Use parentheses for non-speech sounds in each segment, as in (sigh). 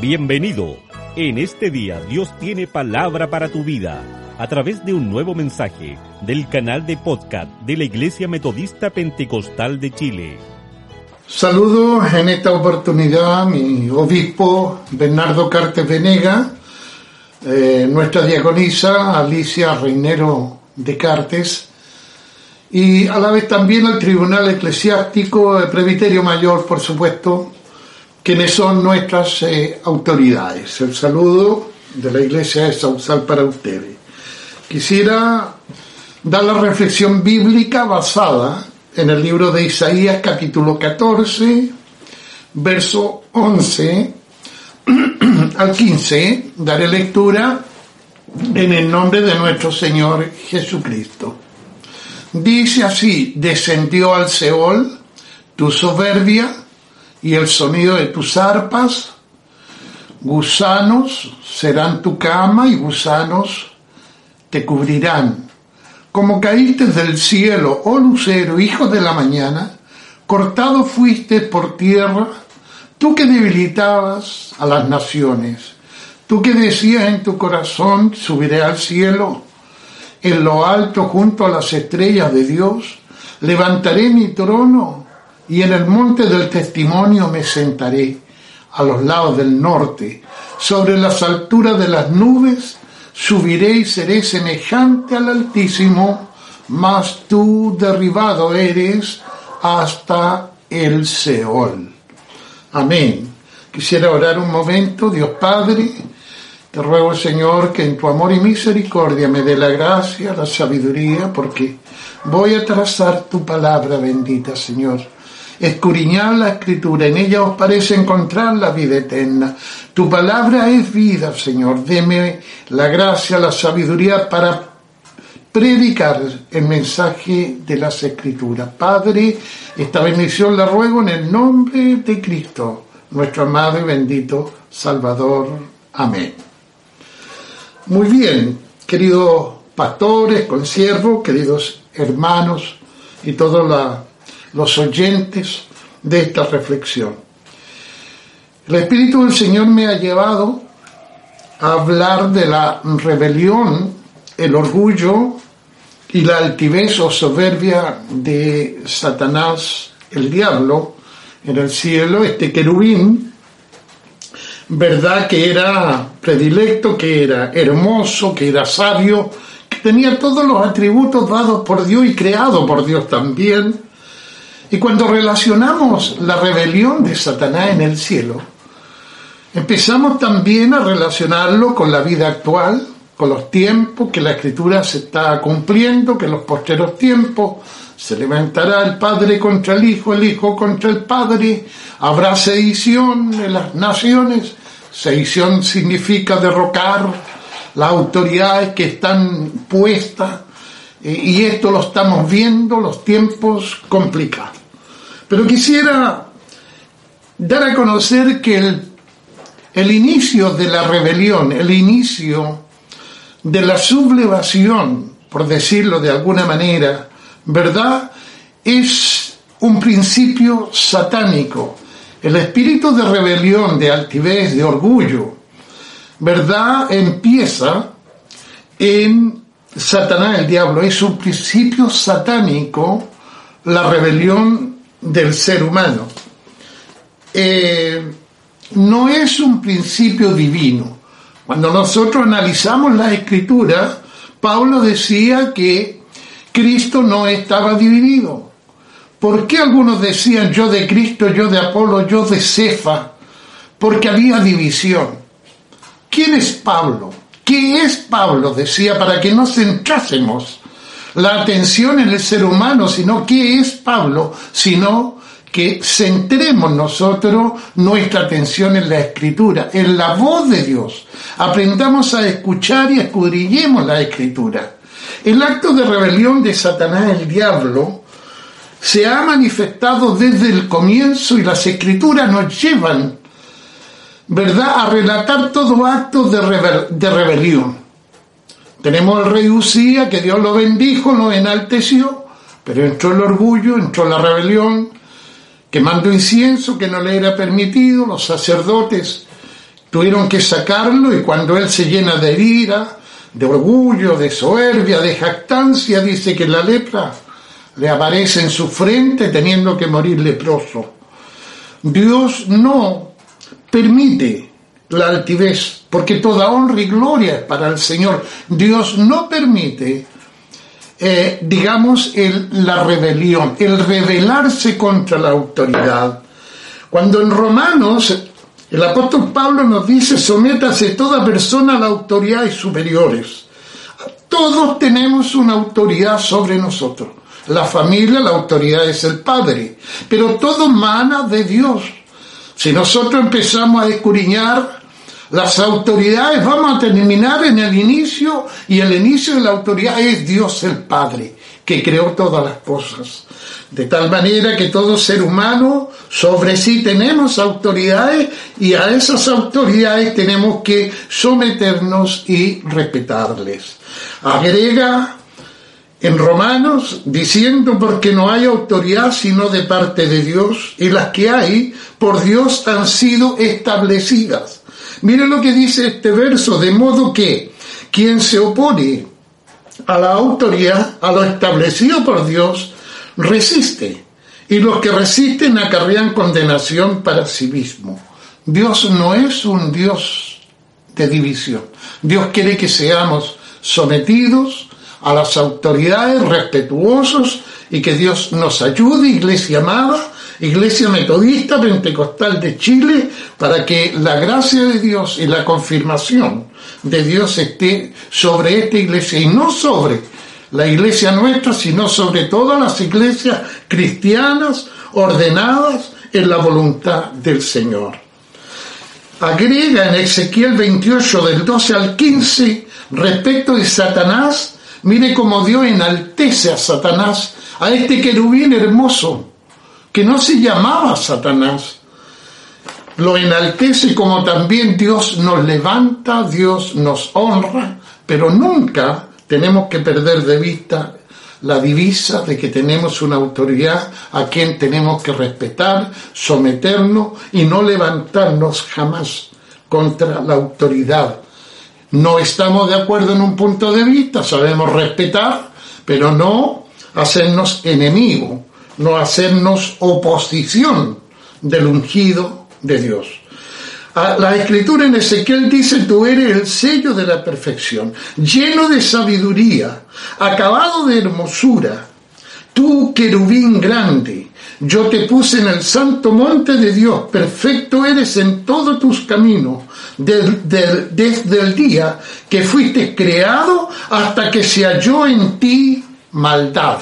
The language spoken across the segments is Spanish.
Bienvenido. En este día Dios tiene palabra para tu vida a través de un nuevo mensaje del canal de podcast de la Iglesia Metodista Pentecostal de Chile. Saludo en esta oportunidad a mi obispo Bernardo Cartes Venega, eh, nuestra diaconisa Alicia Reinero de Cartes y a la vez también al Tribunal Eclesiástico, el Presbiterio Mayor, por supuesto, quienes son nuestras eh, autoridades. El saludo de la Iglesia de Sausal para ustedes. Quisiera dar la reflexión bíblica basada en el libro de Isaías capítulo 14, verso 11 (clears throat) al 15. Daré lectura en el nombre de nuestro Señor Jesucristo. Dice así, descendió al Seol tu soberbia y el sonido de tus arpas, gusanos serán tu cama y gusanos te cubrirán. Como caíste del cielo, oh lucero, hijo de la mañana, cortado fuiste por tierra, tú que debilitabas a las naciones, tú que decías en tu corazón, subiré al cielo, en lo alto junto a las estrellas de Dios, levantaré mi trono y en el monte del testimonio me sentaré a los lados del norte, sobre las alturas de las nubes, subiré y seré semejante al Altísimo, mas tú derribado eres hasta el Seol. Amén. Quisiera orar un momento, Dios Padre, te ruego Señor que en tu amor y misericordia me dé la gracia, la sabiduría, porque voy a trazar tu palabra bendita, Señor escudriñad la escritura, en ella os parece encontrar la vida eterna. Tu palabra es vida, Señor. Deme la gracia, la sabiduría para predicar el mensaje de las escrituras. Padre, esta bendición la ruego en el nombre de Cristo, nuestro amado y bendito Salvador. Amén. Muy bien, queridos pastores, consiervos, queridos hermanos y toda la los oyentes de esta reflexión. El Espíritu del Señor me ha llevado a hablar de la rebelión, el orgullo y la altivez o soberbia de Satanás, el diablo, en el cielo, este querubín, verdad que era predilecto, que era hermoso, que era sabio, que tenía todos los atributos dados por Dios y creado por Dios también, y cuando relacionamos la rebelión de Satanás en el cielo, empezamos también a relacionarlo con la vida actual, con los tiempos que la escritura se está cumpliendo, que en los posteros tiempos se levantará el Padre contra el Hijo, el Hijo contra el Padre, habrá sedición en las naciones, sedición significa derrocar las autoridades que están puestas, y esto lo estamos viendo, los tiempos complicados. Pero quisiera dar a conocer que el, inicio de la rebelión, el inicio de la sublevación, por decirlo de alguna manera, ¿verdad? Es un principio satánico. El espíritu de rebelión, de altivez, de orgullo, ¿verdad? Empieza en Satanás, el diablo. Es un principio satánico la rebelión del ser humano. Eh, no es un principio divino. Cuando nosotros analizamos la escritura, Pablo decía que Cristo no estaba dividido. ¿Por qué algunos decían yo de Cristo, yo de Apolo, yo de Cefa? Porque había división. ¿Quién es Pablo? ¿Qué es Pablo? Decía, para que no centrásemos la atención en el ser humano, sino qué es Pablo, sino que centremos nosotros nuestra atención en la escritura, en la voz de Dios. Aprendamos a escuchar y escudriñemos la escritura. El acto de rebelión de Satanás, el diablo, se ha manifestado desde el comienzo y las escrituras nos llevan, ¿verdad?, a relatar todo acto de, de rebelión. Tenemos al rey Usía, que Dios lo bendijo, lo enalteció, pero entró el orgullo, entró la rebelión, quemando incienso que no le era permitido, los sacerdotes tuvieron que sacarlo y cuando él se llena de ira, de orgullo, de soberbia, de jactancia, dice que la lepra le aparece en su frente teniendo que morir leproso. Dios no permite la altivez, porque toda honra y gloria es para el Señor. Dios no permite, eh, digamos, la rebelión, el rebelarse contra la autoridad. Cuando en Romanos el apóstol Pablo nos dice, sométase toda persona a la autoridad superiores. Todos tenemos una autoridad sobre nosotros. La familia, la autoridad es el Padre, pero todo mana de Dios. Si nosotros empezamos a escuriñar las autoridades, vamos a terminar en el inicio y el inicio de la autoridad es Dios el Padre, que creó todas las cosas. De tal manera que todo ser humano sobre sí tenemos autoridades y a esas autoridades tenemos que someternos y respetarles. Agrega en Romanos diciendo porque no hay autoridad sino de parte de Dios y las que hay por Dios han sido establecidas. Miren lo que dice este verso, de modo que quien se opone a la autoridad, a lo establecido por Dios, resiste y los que resisten acarrean condenación para sí mismo. Dios no es un Dios de división. Dios quiere que seamos sometidos a las autoridades, respetuosos y que Dios nos ayude, iglesia amada, iglesia metodista pentecostal de Chile, para que la gracia de Dios y la confirmación de Dios esté sobre esta iglesia y no sobre la iglesia nuestra, sino sobre todas las iglesias cristianas ordenadas en la voluntad del Señor. Agrega en Ezequiel 28 del 12 al 15 respecto de Satanás, mire cómo Dios enaltece a Satanás, a este querubín hermoso, que no se llamaba Satanás. Lo enaltece como también Dios nos levanta, Dios nos honra, pero nunca tenemos que perder de vista la divisa de que tenemos una autoridad a quien tenemos que respetar, someternos y no levantarnos jamás contra la autoridad. No estamos de acuerdo en un punto de vista, sabemos respetar, pero no hacernos enemigo, no hacernos oposición del ungido de Dios. Ah, la escritura en Ezequiel dice, tú eres el sello de la perfección, lleno de sabiduría, acabado de hermosura, tú querubín grande, yo te puse en el santo monte de Dios, perfecto eres en todos tus caminos, desde el día que fuiste creado hasta que se halló en ti maldad.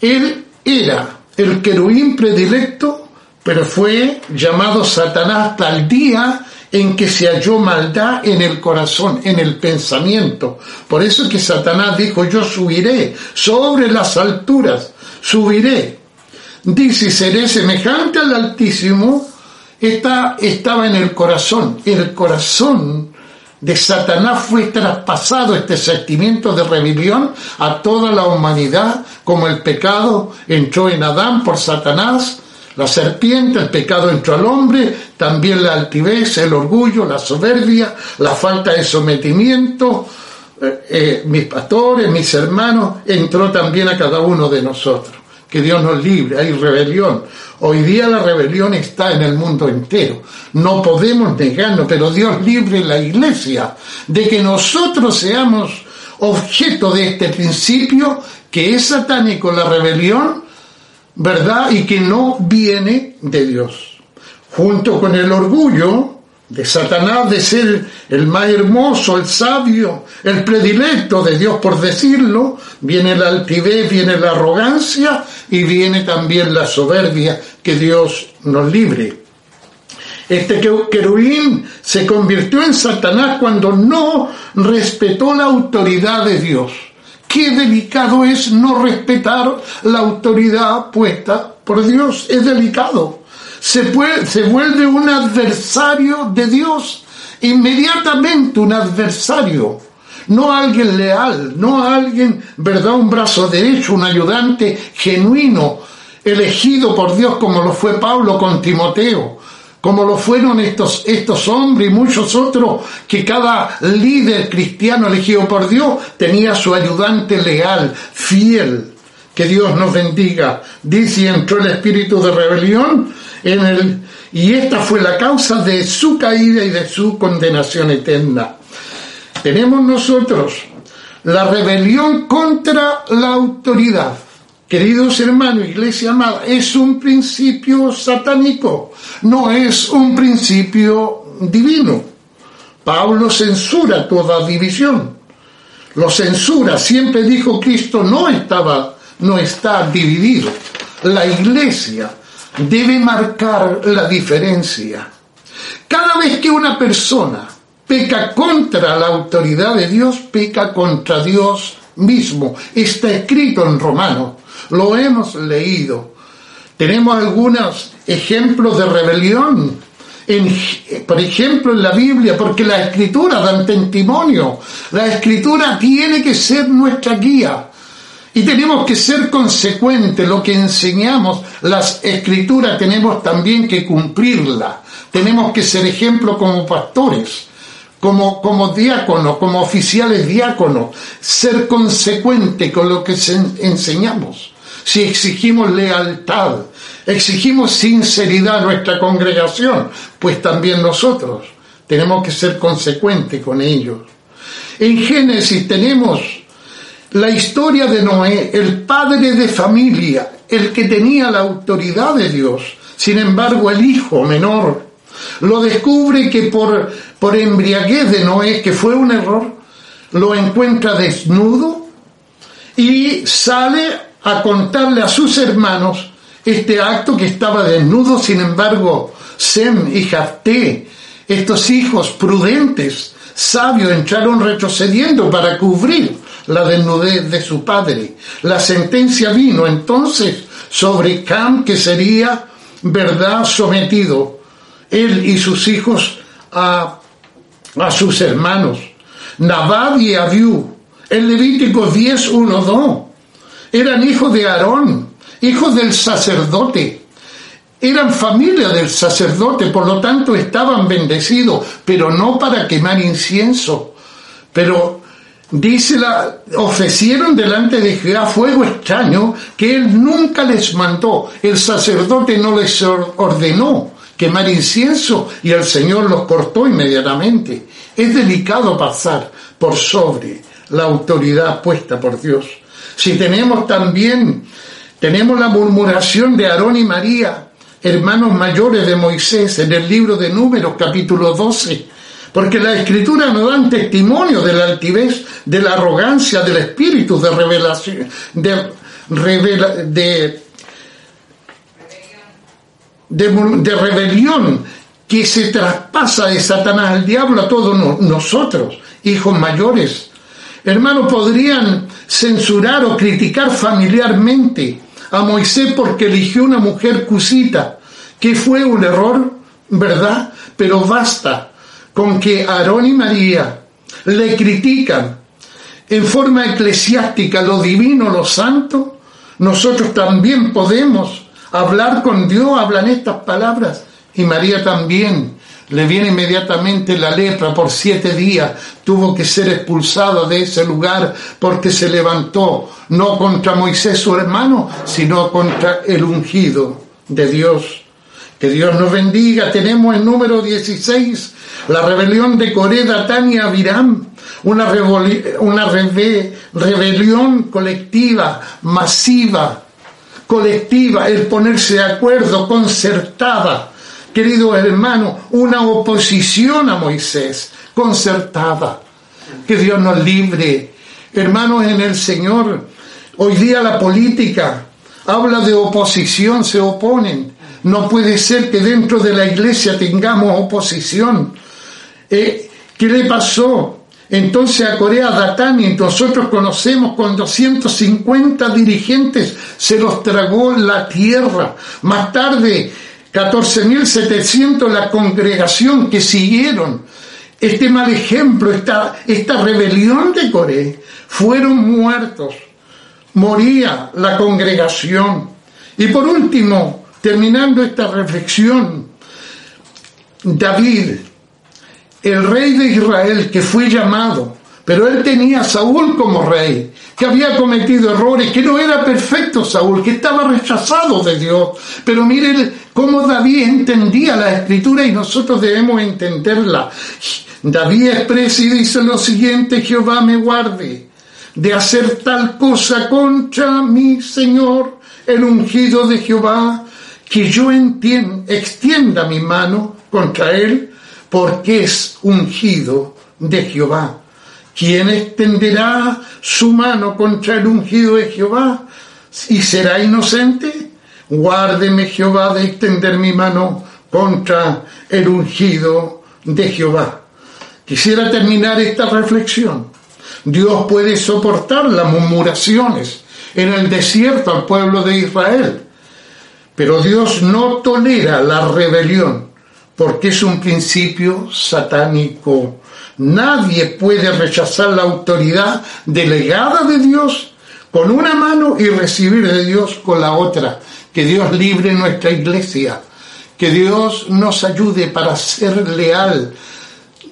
Él era el querubín predilecto pero fue llamado Satanás tal día en que se halló maldad en el corazón, en el pensamiento. Por eso es que Satanás dijo, yo subiré sobre las alturas, subiré. Dice, seré semejante al Altísimo, Esta, estaba en el corazón. El corazón de Satanás fue traspasado este sentimiento de rebelión a toda la humanidad, como el pecado entró en Adán por Satanás, la serpiente, el pecado entró al hombre, también la altivez, el orgullo, la soberbia, la falta de sometimiento. Eh, eh, mis pastores, mis hermanos, entró también a cada uno de nosotros. Que Dios nos libre, hay rebelión. Hoy día la rebelión está en el mundo entero. No podemos negarnos, pero Dios libre la iglesia de que nosotros seamos objeto de este principio que es satánico la rebelión ¿verdad? Y que no viene de Dios. Junto con el orgullo de Satanás de ser el más hermoso, el sabio, el predilecto de Dios, por decirlo, viene la altivez, viene la arrogancia y viene también la soberbia, que Dios nos libre. Este querubín se convirtió en Satanás cuando no respetó la autoridad de Dios. Qué delicado es no respetar la autoridad puesta por Dios. Es delicado. Se, vuelve un adversario de Dios. Inmediatamente un adversario. No alguien leal, no alguien, ¿verdad? Un brazo derecho, un ayudante genuino, elegido por Dios como lo fue Pablo con Timoteo como lo fueron estos, estos hombres y muchos otros, que cada líder cristiano elegido por Dios tenía su ayudante leal, fiel. Que Dios nos bendiga. Dice, entró el espíritu de rebelión y esta fue la causa de su caída y de su condenación eterna. Tenemos nosotros la rebelión contra la autoridad. Queridos hermanos, iglesia amada, es un principio satánico, no es un principio divino. Pablo censura toda división. Lo censura, siempre dijo Cristo no estaba, no está dividido. La iglesia debe marcar la diferencia. Cada vez que una persona peca contra la autoridad de Dios, peca contra Dios mismo. Está escrito en Romanos lo hemos leído. Tenemos algunos ejemplos de rebelión, por ejemplo en la Biblia, porque la escritura dan testimonio. La escritura tiene que ser nuestra guía. Y tenemos que ser consecuentes, lo que enseñamos, las escrituras tenemos también que cumplirla. Tenemos que ser ejemplo como pastores, como, como diáconos, como oficiales diáconos, ser consecuente con lo que enseñamos si exigimos lealtad, exigimos sinceridad a nuestra congregación, pues también nosotros tenemos que ser consecuentes con ellos. En Génesis tenemos la historia de Noé, el padre de familia, el que tenía la autoridad de Dios. Sin embargo, el hijo menor lo descubre que por, por embriaguez de Noé, que fue un error, lo encuentra desnudo y sale a contarle a sus hermanos este acto que estaba desnudo, sin embargo, Sem y Jafté, estos hijos prudentes, sabios, entraron retrocediendo para cubrir la desnudez de su padre. La sentencia vino entonces sobre Cam, que sería, verdad, sometido, él y sus hijos, a, a sus hermanos. Nabab y Abiú, el Levítico 10, 1, 2 eran hijos de Aarón, hijos del sacerdote. Eran familia del sacerdote, por lo tanto estaban bendecidos, pero no para quemar incienso. Pero dice la, ofrecieron delante de Jehová fuego extraño que él nunca les mandó. El sacerdote no les ordenó quemar incienso y el Señor los cortó inmediatamente. Es delicado pasar por sobre la autoridad puesta por Dios. Si tenemos también, tenemos la murmuración de Aarón y María, hermanos mayores de Moisés, en el libro de Números, capítulo 12, porque la escritura nos dan testimonio de la altivez, de la arrogancia, del espíritu de revelación, de, rebelión que se traspasa de Satanás al diablo a todos nosotros, hijos mayores. Hermanos, podrían censurar o criticar familiarmente a Moisés porque eligió una mujer cusita, que fue un error, ¿verdad? Pero basta con que Aarón y María le critican en forma eclesiástica lo divino, lo santo, nosotros también podemos hablar con Dios, hablan estas palabras, y María también le viene inmediatamente la lepra por siete días, tuvo que ser expulsado de ese lugar porque se levantó no contra Moisés su hermano, sino contra el ungido de Dios. Que Dios nos bendiga. Tenemos el número 16, la rebelión de y Abiram, una, una rebelión colectiva, masiva, colectiva, el ponerse de acuerdo, concertada querido hermano, una oposición a Moisés, concertada. Que Dios nos libre. Hermanos en el Señor, hoy día la política habla de oposición, se oponen. No puede ser que dentro de la iglesia tengamos oposición. Eh, ¿Qué le pasó? Entonces a Corea Datán, y nosotros conocemos con 250 dirigentes, se los tragó la tierra. Más tarde 14.700 la congregación que siguieron este mal ejemplo, esta, esta rebelión de Coré, fueron muertos. Moría la congregación. Y por último, terminando esta reflexión, David, el rey de Israel que fue llamado, pero él tenía a Saúl como rey, que había cometido errores, que no era perfecto Saúl, que estaba rechazado de Dios. Pero miren cómo David entendía la escritura y nosotros debemos entenderla. David expresa y dice lo siguiente, Jehová me guarde de hacer tal cosa contra mi Señor, el ungido de Jehová, que yo extienda mi mano contra él, porque es ungido de Jehová. ¿Quién extenderá su mano contra el ungido de Jehová y será inocente? Guárdeme Jehová de extender mi mano contra el ungido de Jehová. Quisiera terminar esta reflexión. Dios puede soportar las murmuraciones en el desierto al pueblo de Israel, pero Dios no tolera la rebelión porque es un principio satánico. Nadie puede rechazar la autoridad delegada de Dios con una mano y recibir de Dios con la otra. Que Dios libre nuestra iglesia. Que Dios nos ayude para ser leal,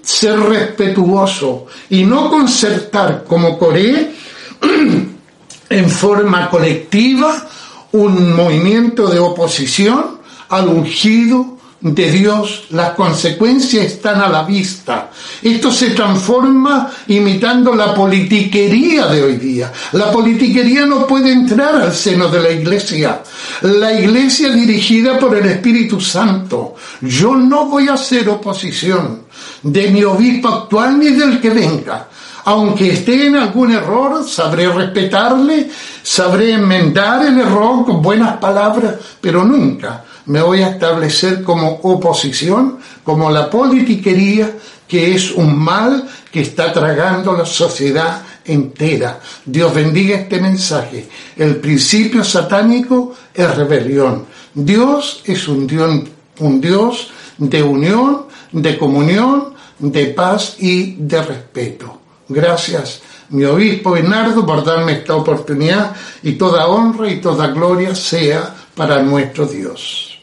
ser respetuoso y no concertar como Coré (clears throat) en forma colectiva un movimiento de oposición al ungido de Dios, las consecuencias están a la vista. Esto se transforma imitando la politiquería de hoy día. La politiquería no puede entrar al seno de la iglesia. La iglesia dirigida por el Espíritu Santo. Yo no voy a hacer oposición de mi obispo actual ni del que venga. Aunque esté en algún error, sabré respetarle, sabré enmendar el error con buenas palabras, pero nunca me voy a establecer como oposición, como la politiquería, que es un mal que está tragando la sociedad entera. Dios bendiga este mensaje. El principio satánico es rebelión. Dios es un Dios, un Dios de unión, de comunión, de paz y de respeto. Gracias, mi obispo Bernardo, por darme esta oportunidad y toda honra y toda gloria sea para nuestro Dios.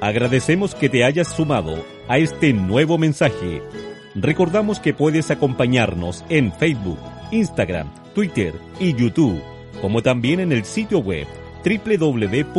Agradecemos que te hayas sumado a este nuevo mensaje. Recordamos que puedes acompañarnos en Facebook, Instagram, Twitter y YouTube, como también en el sitio web www.impch.org.